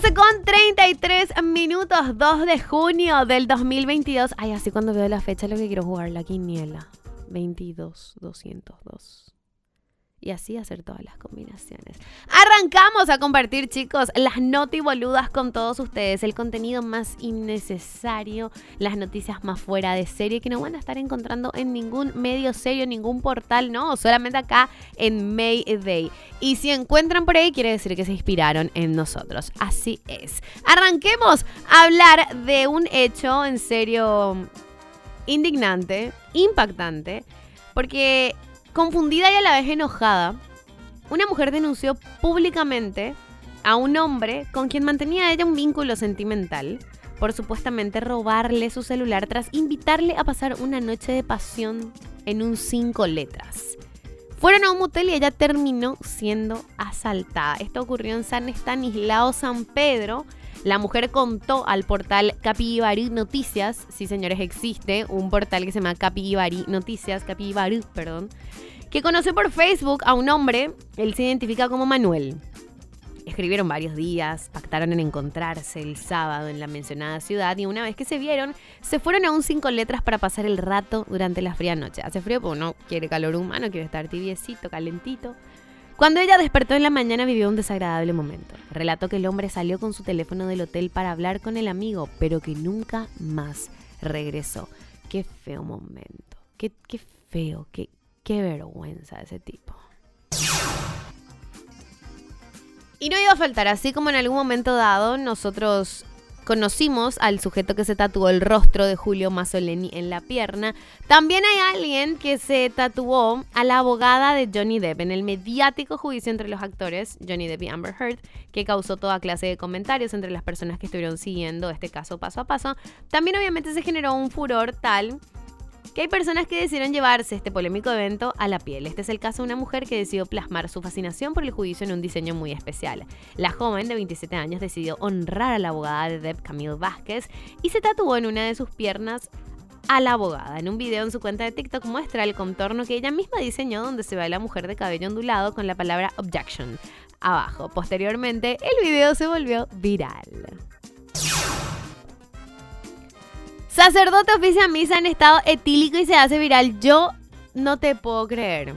12 con 33 minutos, 2 de junio del 2022. Ay, así cuando veo la fecha lo que quiero jugar la quiniela. 22, 202. Y así hacer todas las combinaciones. Arrancamos a compartir, chicos, las noti boludas con todos ustedes. El contenido más innecesario, las noticias más fuera de serie que no van a estar encontrando en ningún medio serio, ningún portal, no, solamente acá en Mayday. Y si encuentran por ahí, quiere decir que se inspiraron en nosotros. Así es. Arranquemos a hablar de un hecho en serio indignante, impactante, porque confundida y a la vez enojada, una mujer denunció públicamente a un hombre con quien mantenía ella un vínculo sentimental por supuestamente robarle su celular tras invitarle a pasar una noche de pasión en un cinco letras. Fueron a un motel y ella terminó siendo asaltada. Esto ocurrió en San Estanislao, San Pedro. La mujer contó al portal Capibari Noticias, sí señores, existe un portal que se llama Capibari Noticias, Capibari, perdón, que conoció por Facebook a un hombre, él se identifica como Manuel. Escribieron varios días, pactaron en encontrarse el sábado en la mencionada ciudad y una vez que se vieron, se fueron a un cinco letras para pasar el rato durante la fría noche. Hace frío porque no quiere calor humano, quiere estar tibiecito, calentito. Cuando ella despertó en la mañana vivió un desagradable momento. Relató que el hombre salió con su teléfono del hotel para hablar con el amigo, pero que nunca más regresó. Qué feo momento. Qué, qué feo, qué, qué vergüenza ese tipo. Y no iba a faltar, así como en algún momento dado nosotros conocimos al sujeto que se tatuó el rostro de Julio Mazzoleni en la pierna, también hay alguien que se tatuó a la abogada de Johnny Depp en el mediático juicio entre los actores Johnny Depp y Amber Heard, que causó toda clase de comentarios entre las personas que estuvieron siguiendo este caso paso a paso. También obviamente se generó un furor tal que hay personas que decidieron llevarse este polémico evento a la piel. Este es el caso de una mujer que decidió plasmar su fascinación por el juicio en un diseño muy especial. La joven de 27 años decidió honrar a la abogada de Deb, Camille Vázquez, y se tatuó en una de sus piernas a la abogada. En un video en su cuenta de TikTok muestra el contorno que ella misma diseñó donde se ve a la mujer de cabello ondulado con la palabra objection abajo. Posteriormente, el video se volvió viral. Sacerdote oficia misa en estado etílico y se hace viral. Yo no te puedo creer.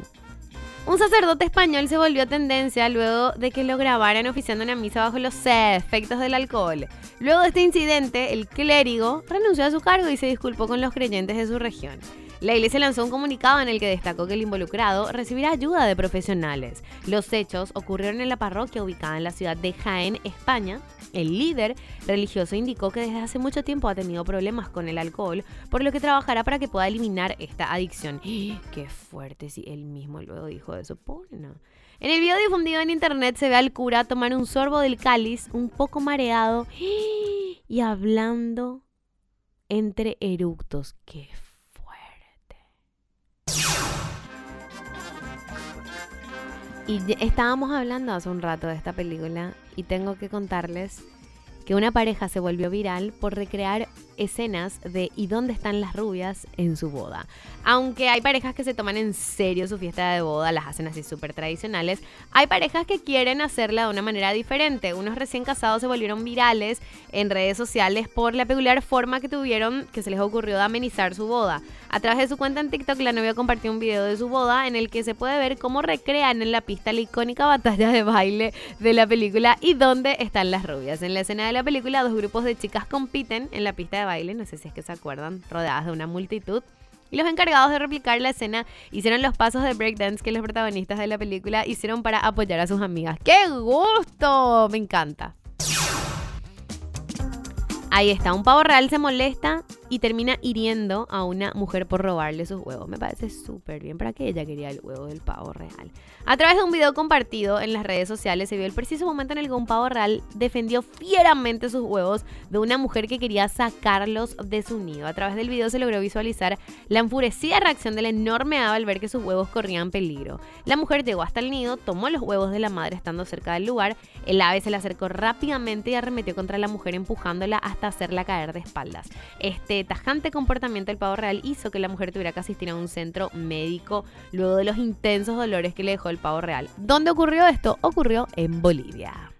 Un sacerdote español se volvió tendencia luego de que lo grabaran oficiando una misa bajo los efectos del alcohol. Luego de este incidente, el clérigo renunció a su cargo y se disculpó con los creyentes de su región. La iglesia lanzó un comunicado en el que destacó que el involucrado recibirá ayuda de profesionales. Los hechos ocurrieron en la parroquia ubicada en la ciudad de Jaén, España. El líder religioso indicó que desde hace mucho tiempo ha tenido problemas con el alcohol, por lo que trabajará para que pueda eliminar esta adicción. ¡Qué fuerte! Si él mismo luego dijo eso. Pobre, no. En el video difundido en internet se ve al cura tomar un sorbo del cáliz, un poco mareado y hablando entre eructos. ¡Qué fuerte! Y estábamos hablando hace un rato de esta película y tengo que contarles que una pareja se volvió viral por recrear escenas de ¿y dónde están las rubias? en su boda. Aunque hay parejas que se toman en serio su fiesta de boda, las hacen así súper tradicionales, hay parejas que quieren hacerla de una manera diferente. Unos recién casados se volvieron virales en redes sociales por la peculiar forma que tuvieron que se les ocurrió de amenizar su boda. A través de su cuenta en TikTok, la novia compartió un video de su boda en el que se puede ver cómo recrean en la pista la icónica batalla de baile de la película y dónde están las rubias. En la escena de la película, dos grupos de chicas compiten en la pista de baile, no sé si es que se acuerdan, rodeadas de una multitud. Y los encargados de replicar la escena hicieron los pasos de breakdance que los protagonistas de la película hicieron para apoyar a sus amigas. ¡Qué gusto! Me encanta. Ahí está, un pavo real se molesta y termina hiriendo a una mujer por robarle sus huevos. Me parece súper bien. ¿Para qué ella quería el huevo del pavo real? A través de un video compartido en las redes sociales se vio el preciso momento en el que un pavo real defendió fieramente sus huevos de una mujer que quería sacarlos de su nido. A través del video se logró visualizar la enfurecida reacción del enorme ave al ver que sus huevos corrían peligro. La mujer llegó hasta el nido, tomó los huevos de la madre estando cerca del lugar, el ave se le acercó rápidamente y arremetió contra la mujer empujándola hasta hacerla caer de espaldas. Tajante comportamiento del pavo real hizo que la mujer tuviera que asistir a un centro médico luego de los intensos dolores que le dejó el pavo real. ¿Dónde ocurrió esto? Ocurrió en Bolivia.